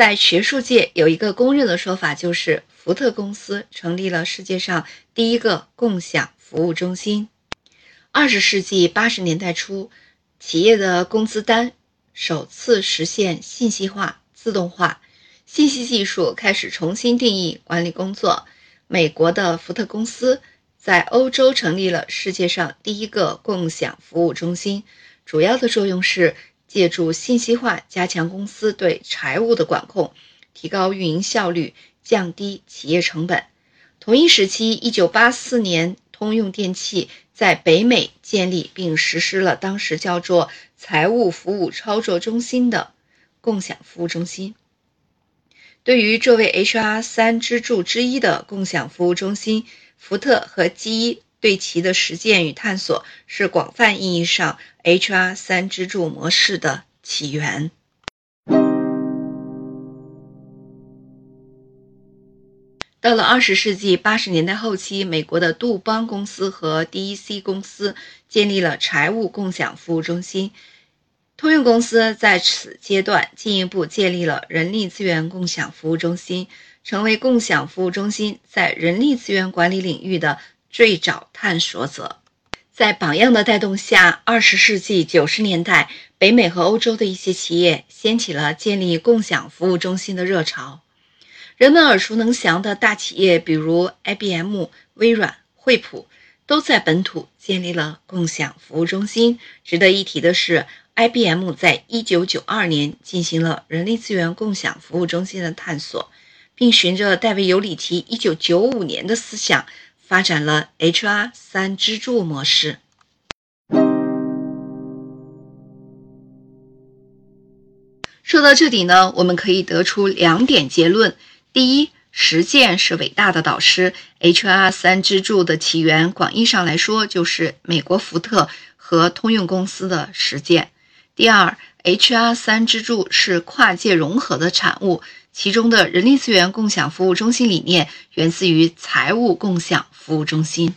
在学术界有一个公认的说法，就是福特公司成立了世界上第一个共享服务中心。二十世纪八十年代初，企业的工资单首次实现信息化、自动化，信息技术开始重新定义管理工作。美国的福特公司在欧洲成立了世界上第一个共享服务中心，主要的作用是借助信息化加强公司对财务的管控，提高运营效率，降低企业成本。同一时期，一九八四年，通用电气在北美建立并实施了当时叫做“财务服务操作中心”的共享服务中心。对于这位 HR 三支柱之一的共享服务中心，福特和 GE 对其的实践与探索，是广泛意义上 HR 三支柱模式的起源。到了二十世纪八十年代后期，美国的杜邦公司和 DEC 公司建立了财务共享服务中心。通用公司在此阶段进一步建立了人力资源共享服务中心，成为共享服务中心在人力资源管理领域的最早探索者。在榜样的带动下，二十世纪九十年代，北美和欧洲的一些企业掀起了建立共享服务中心的热潮。人们耳熟能详的大企业，比如 IBM、微软、惠普，都在本土建立了共享服务中心。值得一提的是。IBM 在一九九二年进行了人力资源共享服务中心的探索，并循着戴维·尤里奇一九九五年的思想，发展了 HR 三支柱模式。说到这里呢，我们可以得出两点结论：第一，实践是伟大的导师，HR 三支柱的起源，广义上来说，就是美国福特和通用公司的实践。第二，HR 三支柱是跨界融合的产物，其中的人力资源共享服务中心理念源自于财务共享服务中心。